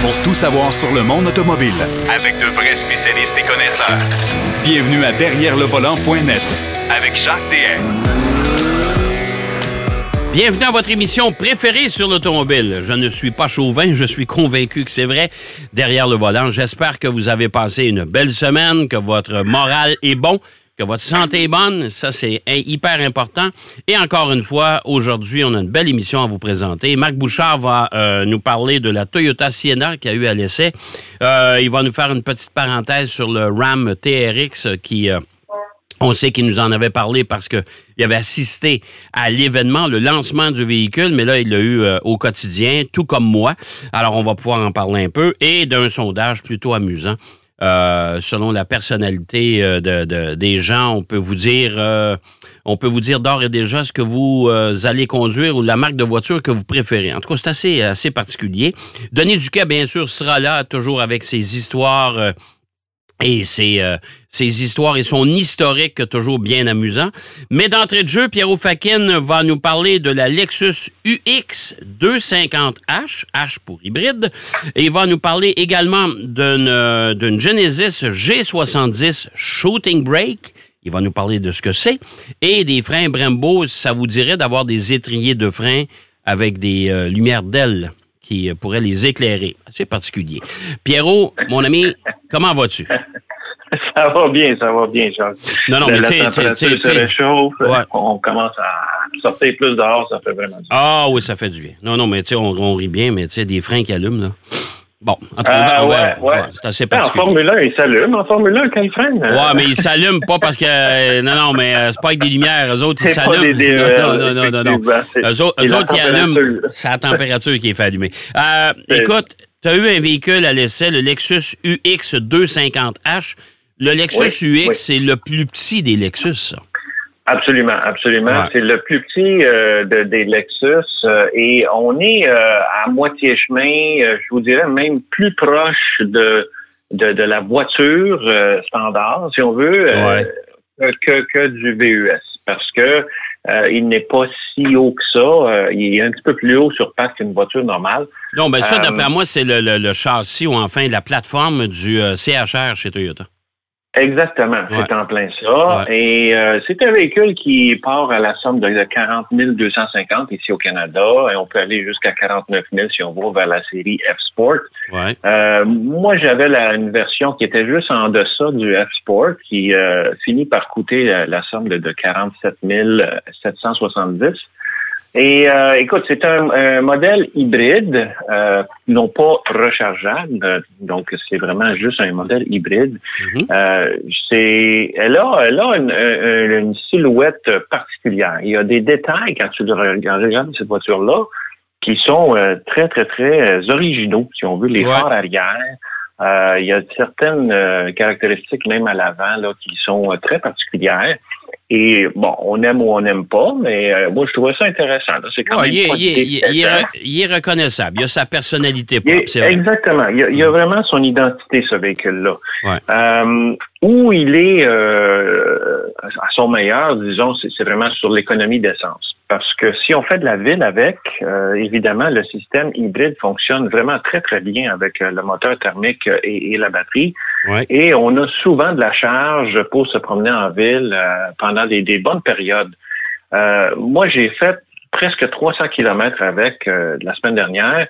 pour tout savoir sur le monde automobile. Avec de vrais spécialistes et connaisseurs. Bienvenue à Derrière le volant.net Avec Jacques DM. Bienvenue à votre émission préférée sur l'automobile. Je ne suis pas chauvin, je suis convaincu que c'est vrai. Derrière le volant, j'espère que vous avez passé une belle semaine, que votre morale est bon, que votre santé est bonne. Ça, c'est hyper important. Et encore une fois, aujourd'hui, on a une belle émission à vous présenter. Marc Bouchard va euh, nous parler de la Toyota Sienna qui a eu à l'essai. Euh, il va nous faire une petite parenthèse sur le Ram TRX qui... Euh, on sait qu'il nous en avait parlé parce qu'il avait assisté à l'événement, le lancement du véhicule, mais là, il l'a eu au quotidien, tout comme moi. Alors, on va pouvoir en parler un peu. Et d'un sondage plutôt amusant. Euh, selon la personnalité euh, de, des gens, on peut vous dire, on peut vous dire d'ores et déjà ce que vous allez conduire ou la marque de voiture que vous préférez. En tout cas, c'est assez, assez particulier. Denis Duquet, bien sûr, sera là toujours avec ses histoires et ses, euh, histoires et son historique toujours bien amusant. Mais d'entrée de jeu, Pierrot Fakin va nous parler de la Lexus UX 250H, H pour hybride, et il va nous parler également d'une euh, Genesis G70 Shooting Brake. Il va nous parler de ce que c'est. Et des freins Brembo, ça vous dirait d'avoir des étriers de frein avec des euh, lumières d'ailes qui pourrait les éclairer. C'est particulier. Pierrot, mon ami, comment vas-tu? Ça va bien, ça va bien, Jacques. Non, non, mais tu sais, se réchauffe, on commence à sortir plus dehors, ça fait vraiment du bien. Ah oui, ça fait du bien. Non, non, mais tu sais, on, rit bien, mais tu sais, des freins qui allument, là. Bon, en tout cas, ouais, ouais. c'est assez particulier. En Formule 1, il s'allume. En Formule 1, quand il freine. Euh, ouais, mais il s'allume pas parce que. Euh, non, non, mais euh, c'est pas avec des lumières. Eux autres, ils s'allument. Non, non, non, non, non. Eux autres, eux autres ils allument. C'est la température qui est fait allumer. Euh, écoute, tu as eu un véhicule à l'essai, le Lexus UX 250H. Le Lexus UX, c'est le plus petit des Lexus, ça. Absolument, absolument. C'est le plus petit euh, des Lexus euh, et on est euh, à moitié chemin, je vous dirais même plus proche de de, la voiture standard, si on veut, que, que du VUS, parce que il n'est pas si haut que ça. il est un petit peu plus haut sur pattes qu'une voiture normale. Non, ben ça, d'après moi, c'est le, le, châssis ou enfin la plateforme du CHR chez Toyota. Exactement, c'est en plein ça. Et euh, c'est un véhicule qui part à la somme de 40 250 ici au Canada et on peut aller jusqu'à 49 000 si on va vers la série F-Sport. Euh, moi, j'avais une version qui était juste en deçà du F-Sport qui euh, finit par coûter la, somme de, de 47 770. Et euh, écoute, c'est un, modèle hybride, euh, non pas rechargeable, donc c'est vraiment juste un modèle hybride. Mhm. euh, c'est, elle a, elle a une, une, silhouette particulière. Il y a des détails quand tu regardes cette voiture-là qui sont euh, très très très euh, originaux, si on veut, les phares arrière. il y a certaines caractéristiques même à l'avant là qui sont très particulières. Et bon, on aime ou on n'aime pas, mais euh, moi, je trouvais ça intéressant. C'est quand même il, est, reconnaissable. Il a sa personnalité propre. exactement. Il, y a, mm. vraiment son identité, ce véhicule-là. Euh, où il est euh, à son meilleur, disons, c'est vraiment sur l'économie d'essence. Parce que si on fait de la ville avec, euh, évidemment, le système hybride fonctionne vraiment très, très bien avec euh, le moteur thermique et, la batterie. Et on a souvent de la charge pour se promener en ville pendant des, des, bonnes périodes. moi, j'ai fait presque 300 kilomètres avec la semaine dernière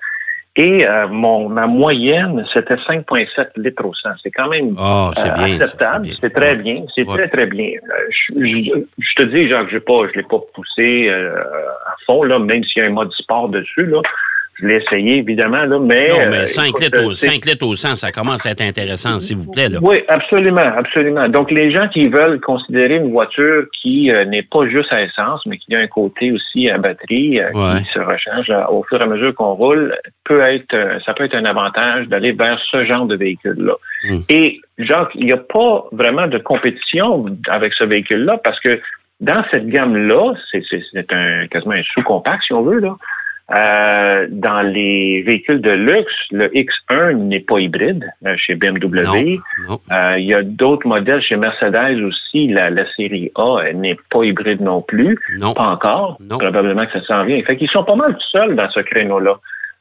et euh, mon, ma moyenne, c'était 5,7 litres au 100. C'est quand même oh, acceptable. C'est très bien. C'est très, très bien. Euh, je, te dis, Jacques, je ne l'ai pas poussé à fond, là, même s'il y a un mode sport dessus. Là. Je l'ai essayé, évidemment, là, mais... Non, mais 5, euh, litres, au, 5 litres au 100, ça commence à être intéressant, s'il vous plaît. Là. Oui, absolument, absolument. Donc, les gens qui veulent considérer une voiture qui euh, n'est pas juste à essence, mais qui a un côté aussi à batterie, euh, qui se recharge au fur et à mesure qu'on roule, peut être, ça peut être un avantage d'aller vers ce genre de véhicule-là. Hmm. Et, Jacques, il n'y a pas vraiment de compétition avec ce véhicule-là parce que dans cette gamme-là, c'est un quasiment un sous-compact, si on veut, là. Euh, dans les véhicules de luxe, le X1 n'est pas hybride euh, chez BMW. Euh, il y a d'autres modèles chez Mercedes aussi. La, série A n'est pas hybride non plus. Pas encore. Probablement que ça s'en vient. Fait qu'ils sont pas mal tout seuls dans ce créneau-là.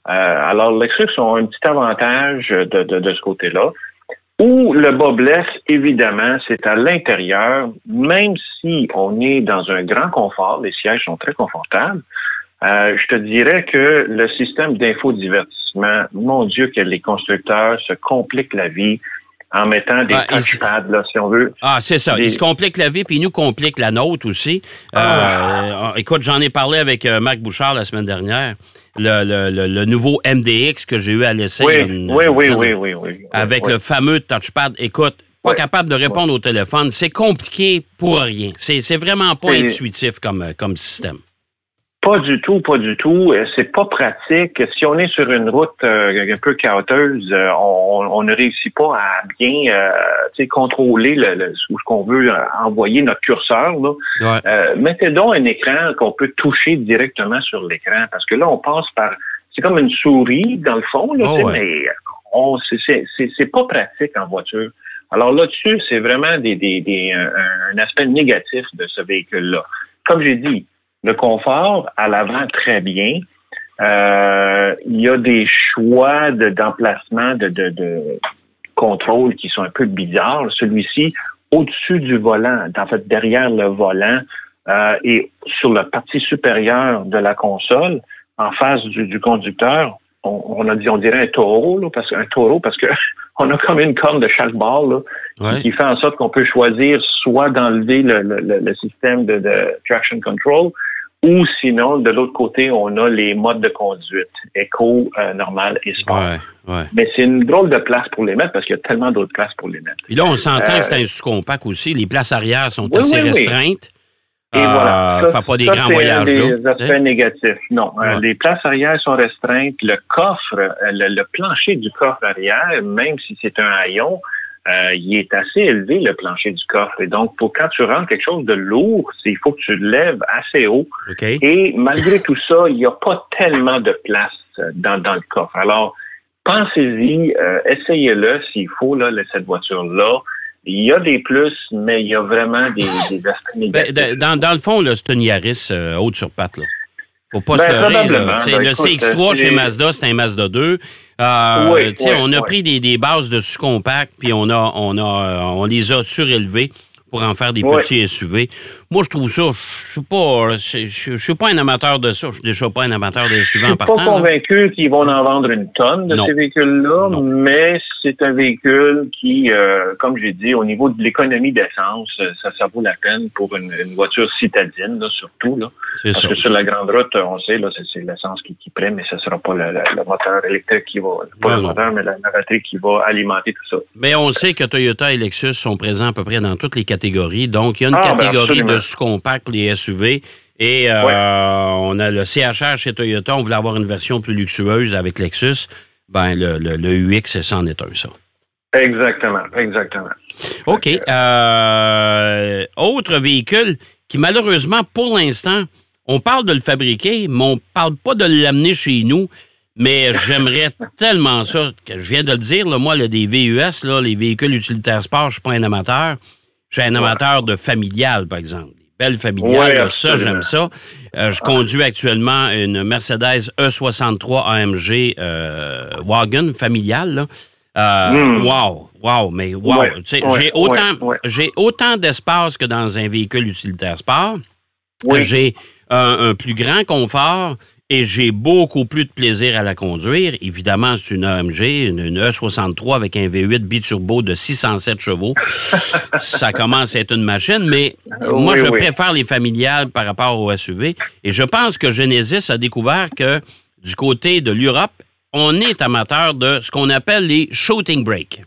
alors, Lexus ont un petit avantage de, de, ce côté-là. Où le bas blesse, évidemment, c'est à l'intérieur, même si on est dans un grand confort, les sièges sont très confortables, euh, je te dirais que le système d'infodivertissement, mon Dieu, que les constructeurs se compliquent la vie en mettant des touchpads, là, si on veut. Ah, c'est ça. Ils se compliquent la vie, puis ils nous compliquent la nôtre aussi. Ah. Euh, écoute, j'en ai parlé avec euh, Marc Bouchard la semaine dernière. Le, le, le, nouveau MDX que j'ai eu à l'essai. Oui, oui, oui, oui, oui, oui, Avec le fameux touchpad. Écoute, pas capable de répondre au téléphone. C'est compliqué pour rien. C'est vraiment pas intuitif comme, comme système. Pas du tout, pas du tout. Euh, c'est pas pratique. Si on est sur une route euh, un peu chaoteuse, euh, on, ne réussit pas à bien contrôler le, ce qu'on veut envoyer notre curseur. mettez donc un écran qu'on peut toucher directement sur l'écran, parce que là, on passe par. C'est comme une souris, dans le fond, là, oh, mais on c'est pas pratique en voiture. Alors là-dessus, c'est vraiment des, des, un aspect négatif de ce véhicule-là. Comme j'ai dit, le confort, à l'avant, très bien. Euh, il y a des choix d'emplacement, de, de, de, contrôle qui sont un peu bizarres. Celui-ci, au-dessus du volant, en fait, derrière le volant euh, et sur la partie supérieure de la console, en face du, conducteur, on, a dit, on dirait un taureau, là, parce un taureau, parce que on a comme une corne de chaque bord qui fait en sorte qu'on peut choisir soit d'enlever le, le, le, système de, de, traction control ou sinon, de l'autre côté, on a les modes de conduite, éco, euh, normal et sport. Mais c'est une drôle de place pour les mettre parce qu'il y a tellement d'autres places pour les mettre. Puis là, on s'entend que c'est un euh, sous-compact aussi. Les places arrière sont assez restreintes. Et voilà. Euh, ça, pas des grands voyages. des aspects hein? négatifs. Non. les places arrière sont restreintes. Le coffre, le, le, plancher du coffre arrière, même si c'est un haillon, euh, il est assez élevé, le plancher du coffre. Et donc, pour quand tu rentres quelque chose de lourd, il faut que tu le lèves assez haut. Et malgré tout ça, il n'y a pas tellement de place euh, dans, dans le coffre. Alors, pensez-y, euh, essayez-le s'il faut, là, cette voiture-là. Il y a des plus, mais il y a vraiment des, des aspects ben, négatifs. dans, dans, le fond, c'est une Yaris haute sur patte. Là. Faut pas se ben, leurrer. Ben, le CX3 chez Mazda, c'est un Mazda 2. Euh, on a pris des, des, bases de sous-compact, puis on a, on a, on les a surélevées pour en faire des petits SUV. Moi, je trouve ça, je suis pas, je, suis pas un amateur de ça. Je suis déjà pas un amateur de SUV en partant. Je suis pas convaincu qu'ils vont en vendre une tonne de ces véhicules-là, mais c'est un véhicule qui, euh, comme j'ai dit, au niveau de l'économie d'essence, ça, ça vaut la peine pour une, voiture citadine, là, surtout. Là. Parce que sur la grande route, on sait, là, c'est l'essence qui, qui mais ce sera pas le, moteur électrique qui va, pas le moteur, mais la, batterie qui va alimenter tout ça. Mais on sait que Toyota et Lexus sont présents à peu près dans toutes les catégories. Donc, il y a une ah, ben, catégorie de sous-compact pour les SUV. Et euh, on a le CHR chez Toyota. On voulait avoir une version plus luxueuse avec Lexus. Ben, le, le, le UX, c'en est un, ça. Exactement, exactement. OK. Euh, autre véhicule qui, malheureusement, pour l'instant, on parle de le fabriquer, mais on ne parle pas de l'amener chez nous. Mais j'aimerais tellement ça, que je viens de le dire, moi, le des VUS, là, les véhicules utilitaires sport, je ne suis pas un amateur. Je suis un amateur de familial, par exemple. Belle familiale, ça, j'aime ça. Euh, je conduis actuellement une Mercedes E63 AMG euh, Wagon familiale. Euh, hmm. Wow, wow, mais wow. j'ai autant, j'ai autant d'espace que dans un véhicule utilitaire sport. J'ai un, plus grand confort et j'ai beaucoup plus de plaisir à la conduire. Évidemment, c'est une AMG, une, E63 avec un V8 biturbo de 607 chevaux. ça commence à être une machine, mais moi, je préfère les familiales par rapport au SUV. Et je pense que Genesis a découvert que du côté de l'Europe, on est amateur de ce qu'on appelle les shooting brakes.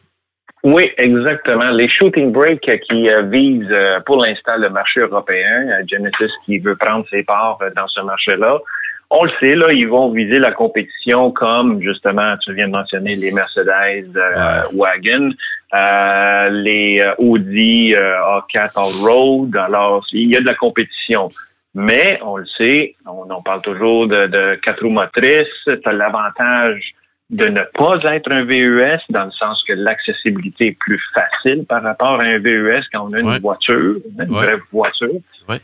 Oui, exactement. Les shooting brakes qui euh, visent euh, pour l'instant le marché européen, euh, Genesis qui veut prendre ses parts dans ce marché-là. On le sait, là, ils vont viser la compétition comme, justement, tu viens de mentionner les Mercedes euh, Wagon, euh, les euh, Audi A4 All-Road. Alors, il y a de la compétition. Mais, on le sait, on, parle toujours de, de quatre roues motrices. Tu as l'avantage de ne pas être un VES dans le sens que l'accessibilité est plus facile par rapport à un VES quand on a une voiture, une vraie voiture.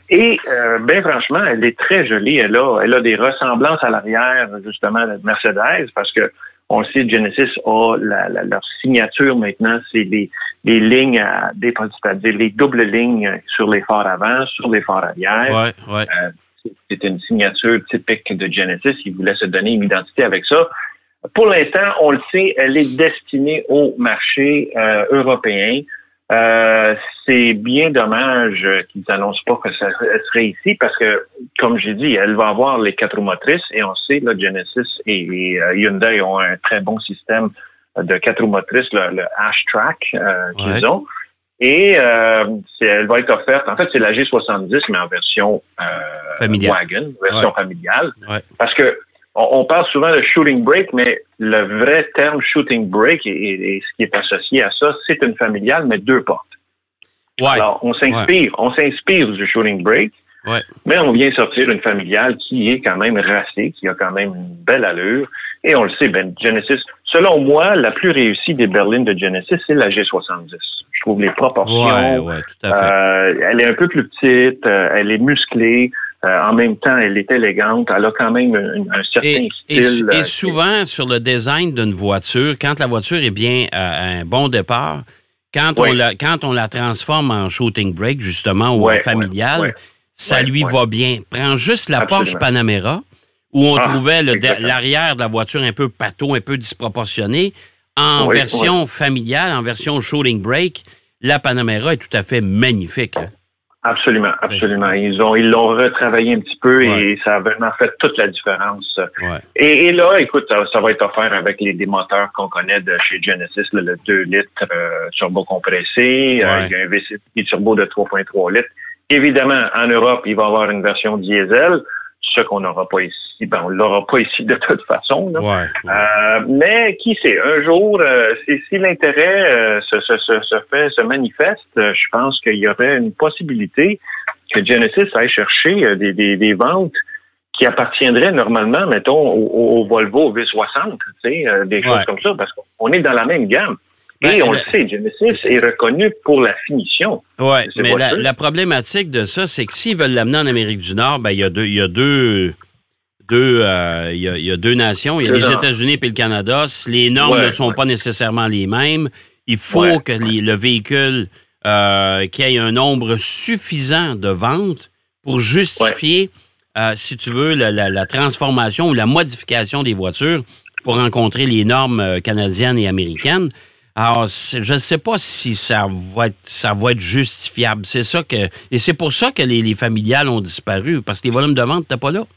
Et euh, ben franchement, elle est très jolie. Elle a, elle a des ressemblances à l'arrière justement de Mercedes parce que on le sait, Genesis a leur signature maintenant, c'est les, les lignes à des c'est-à-dire les doubles lignes sur les phares avant, sur les phares arrière. Ouais, ouais. Euh, c'est une signature typique de Genesis. Ils voulaient se donner une identité avec ça. Pour l'instant, on le sait, elle est destinée au marché euh, européen. Euh, c'est bien dommage qu'ils n'annoncent pas que ça serait ici parce que, comme j'ai dit, elle va avoir les quatre roues motrices et on sait, là, Genesis et, euh, Hyundai ont un très bon système de quatre roues motrices, le, le Track qu'ils ont. Et elle va être offerte, en fait, c'est la G70, mais en version wagon, version familiale. Parce que on, parle souvent de shooting break, mais le vrai terme shooting break et, ce qui est associé à ça, c'est une familiale, mais deux portes. Alors, on s'inspire, on s'inspire du shooting break, mais on vient sortir une familiale qui est quand même racée, qui a quand même une belle allure. Et on le sait, ben, Genesis, selon moi, la plus réussie des berlines de Genesis, c'est la G70. Je trouve les proportions. Euh, elle est un peu plus petite, euh, elle est musclée. Euh, en même temps, elle est élégante. Elle a quand même un, certain style. Et, euh, souvent, sur le design d'une voiture, quand la voiture est bien à un bon départ, quand, on la, quand on la transforme en shooting brake, justement, ou en familial, ça lui va bien. Prends juste la Porsche Panamera, où on ah, trouvait l'arrière de la voiture un peu pâteau, un peu disproportionné. En version familiale, en version shooting brake, la Panamera est tout à fait magnifique. Hein. Absolument, absolument. Ils ont ils l'ont retravaillé un petit peu et ça a vraiment fait toute la différence. Et, là, écoute, ça, va être offert avec les, moteurs qu'on connaît de chez Genesis, le 2 litres euh, turbo compressé. Euh, il y a un V6 turbo de 3.3 litres. Évidemment, en Europe, il va y avoir une version diesel ce qu'on n'aura pas ici. Ben, on l'aura pas ici de toute façon. Euh, mais qui sait, un jour, euh, si, l'intérêt euh, se, se, fait, se manifeste, je pense qu'il y aurait une possibilité que Genesis aille chercher des, des, ventes qui appartiendraient normalement, mettons, au, Volvo V60, tu sais, des choses comme ça, parce qu'on est dans la même gamme. Ben, Et on le sait, Genesis est reconnu pour la finition. Oui, mais la, problématique de ça, c'est que s'ils veulent l'amener en Amérique du Nord, ben, il y a deux, il y a deux, deux, euh, il, y a, deux nations. Il y a les États-Unis et le Canada. Les normes ne sont pas nécessairement les mêmes. Il faut que le véhicule euh, ait un nombre suffisant de ventes pour justifier, euh, si tu veux, la, la, transformation ou la modification des voitures pour rencontrer les normes canadiennes et américaines. Alors, je ne sais pas si ça va être, ça va être justifiable. C'est ça que. Et c'est pour ça que les, les, familiales ont disparu, parce que les volumes de vente n'étaient pas là.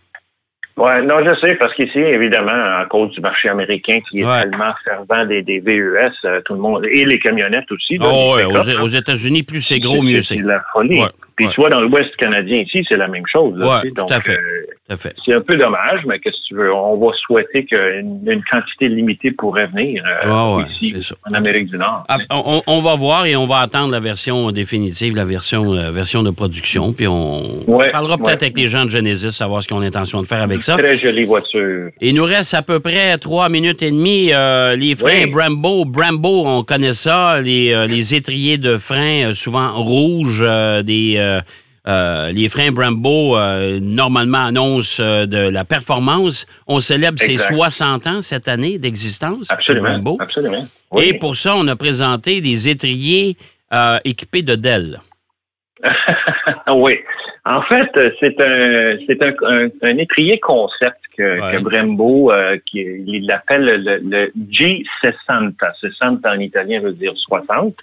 Oui, non, je sais, parce qu'ici, évidemment, à cause du marché américain qui est tellement fervent des, des VES, euh, tout le monde, et les camionnettes aussi. oh, oui, aux, États-Unis, plus c'est gros, mieux c'est. C'est la folie. Puis tu vois, dans l'Ouest canadien ici, c'est la même chose. Oui, tout à fait. Euh, fait. C'est un peu dommage, mais qu'est-ce que tu veux? On va souhaiter qu'une une quantité limitée pourrait venir euh, ici, en Amérique du Nord. On, va voir et on va attendre la version définitive, la version, version de production, puis on, parlera peut-être avec les gens de Genesis, savoir ce qu'on a intention de faire avec ça. Très jolie voiture. Il nous reste à peu près trois minutes et demie. Euh, les freins Brembo, Brembo, on connaît ça, les, les étriers de freins souvent rouges, des euh, les freins Brembo, euh, normalement, annoncent euh, de la performance. On célèbre ses 60 ans cette année d'existence. Absolument. Absolument. Et pour ça, on a présenté des étriers équipés de Dell. oui. En fait, c'est un c'est un, étrier concept que, Brembo, qui, il l'appelle le, le, G60. 60 en italien veut dire 60.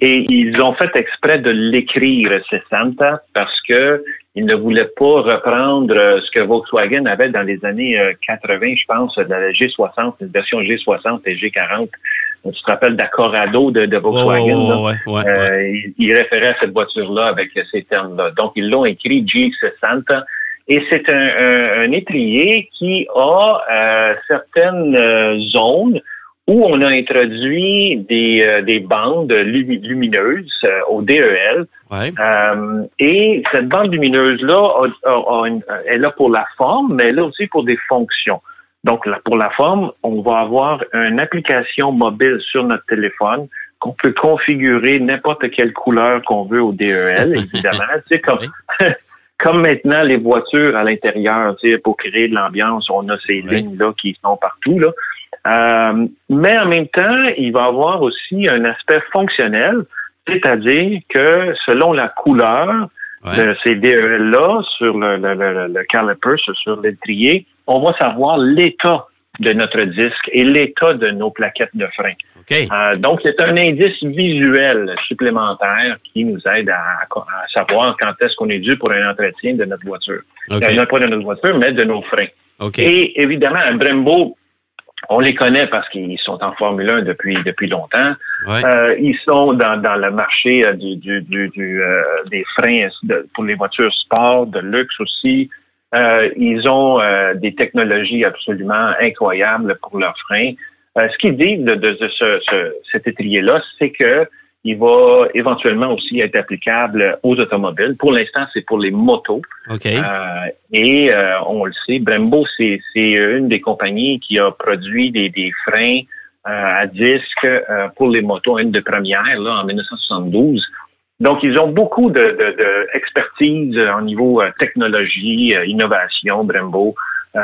Et ils ont fait exprès de l'écrire 60 parce que ils ne voulaient pas reprendre euh, ce que Volkswagen avait dans les années 80, euh, je pense, dans la G60, une version G60 et G40. Tu te rappelles d'Acorado de, de, Volkswagen. Oh, euh, ils, référaient à cette voiture-là avec ces termes-là. Donc, ils l'ont écrit G60. Et c'est un, un, étrier qui a certaines zones où on a introduit des, euh, des bandes lumineuses euh, au DEL. Euh, et cette bande lumineuse-là, elle est là pour la forme, mais elle est aussi pour des fonctions. Donc, pour la forme, on va avoir une application mobile sur notre téléphone qu'on peut configurer n'importe quelle couleur qu'on veut au DEL, évidemment. tu sais, comme, comme maintenant les voitures à l'intérieur, pour créer de l'ambiance, on a ces lignes-là qui sont partout. Là. Euh, mais en même temps, il va avoir aussi un aspect fonctionnel, c'est-à-dire que selon la couleur de ces DEL-là sur le, le, le, le caliper, sur l'étrier, on va savoir l'état de notre disque et l'état de nos plaquettes de frein. Euh, donc, c'est un indice visuel supplémentaire qui nous aide à, savoir quand est-ce qu'on est dû pour un entretien de notre voiture. Okay. Euh, pas de notre voiture, mais de nos freins. Et évidemment, un Brembo, on les connaît parce qu'ils sont en Formule 1 depuis depuis longtemps. Euh, ils sont dans, dans le marché du, du, du, des freins pour les voitures sport, de luxe aussi. Euh, ils ont euh, des technologies absolument incroyables pour leurs freins. Euh, ce qu'ils disent de, de, ce, ce, cet étrier-là, c'est que il va éventuellement aussi être applicable aux automobiles. Pour l'instant, c'est pour les motos. Okay. et on le sait, Brembo, c'est une des compagnies qui a produit des, des freins à disque pour les motos, une de première là, en 1972. Donc, ils ont beaucoup d'expertise de, de au niveau euh, technologie, euh, innovation, Brembo. Euh,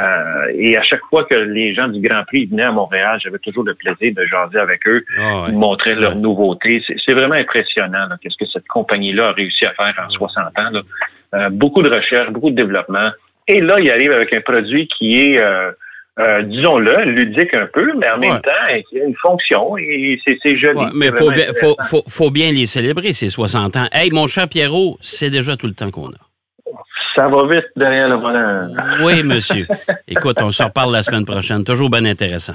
et à chaque fois que les gens du Grand Prix venaient à Montréal, j'avais toujours le plaisir de jaser avec eux, oh, ouais. montrer leurs nouveautés. C'est vraiment impressionnant qu'est-ce que cette compagnie-là a réussi à faire en 60 ans. Là. beaucoup de recherche, beaucoup de développement. Et là, il arrive avec un produit qui est euh, disons-le, ludique un peu, mais en même temps, il a une fonction et c'est joli. mais il faut, bien les célébrer, ces 60 ans. Hey, mon cher Pierrot, c'est déjà tout le temps qu'on a. Ça va vite derrière le volant. Oui, monsieur. Écoute, on se reparle la semaine prochaine. Toujours bien intéressant.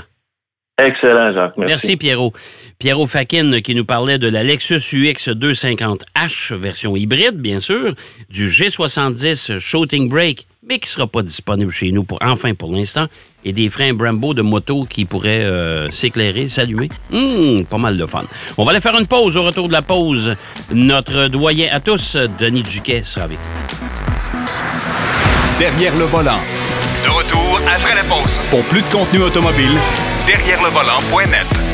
Excellent, Jacques. Merci. Merci, Pierrot. Pierrot Fakin qui nous parlait de la Lexus UX 250H, version hybride, bien sûr, du G70 Shooting Brake, mais qui ne sera pas disponible chez nous, pour enfin pour l'instant, et des freins Brembo de moto qui pourraient euh, s'éclairer, s'allumer. Hum, pas mal de fun. On va aller faire une pause. Au retour de la pause, notre doyen à tous, Denis Duquet, sera avec Derrière le volant. De retour après la pause. Pour plus de contenu automobile, derrière le volant.net.